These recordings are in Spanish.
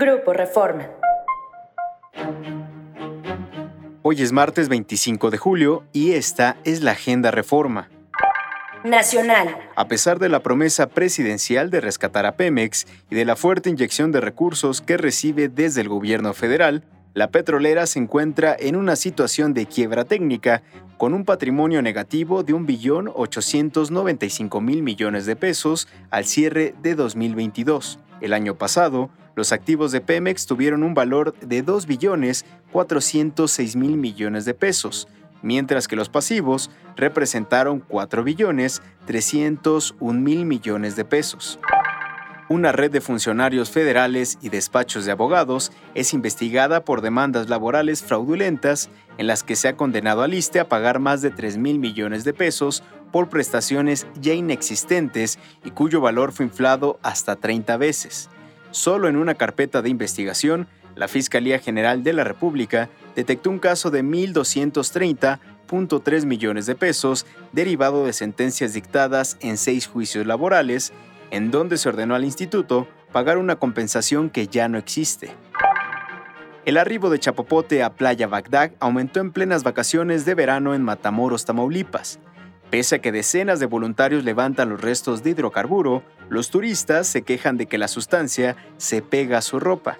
Grupo Reforma. Hoy es martes 25 de julio y esta es la Agenda Reforma. Nacional. A pesar de la promesa presidencial de rescatar a Pemex y de la fuerte inyección de recursos que recibe desde el gobierno federal, la petrolera se encuentra en una situación de quiebra técnica, con un patrimonio negativo de 1.895 mil millones de pesos al cierre de 2022. El año pasado, los activos de Pemex tuvieron un valor de 2 billones 406 mil millones de pesos, mientras que los pasivos representaron 4 billones 301 mil millones de pesos. Una red de funcionarios federales y despachos de abogados es investigada por demandas laborales fraudulentas en las que se ha condenado a Liste a pagar más de 3 mil millones de pesos por prestaciones ya inexistentes y cuyo valor fue inflado hasta 30 veces. Solo en una carpeta de investigación, la Fiscalía General de la República detectó un caso de 1.230.3 millones de pesos derivado de sentencias dictadas en seis juicios laborales en donde se ordenó al instituto pagar una compensación que ya no existe. El arribo de Chapopote a Playa Bagdad aumentó en plenas vacaciones de verano en Matamoros, Tamaulipas. Pese a que decenas de voluntarios levantan los restos de hidrocarburo, los turistas se quejan de que la sustancia se pega a su ropa.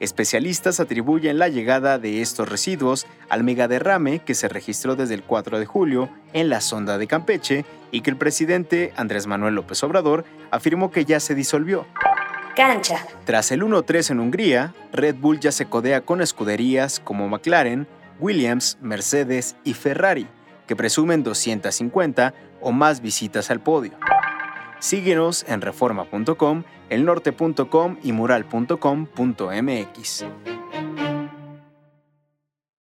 Especialistas atribuyen la llegada de estos residuos al megaderrame que se registró desde el 4 de julio en la sonda de Campeche y que el presidente Andrés Manuel López Obrador afirmó que ya se disolvió. Cancha. Tras el 1-3 en Hungría, Red Bull ya se codea con escuderías como McLaren, Williams, Mercedes y Ferrari, que presumen 250 o más visitas al podio. Síguenos en reforma.com, elnorte.com y mural.com.mx.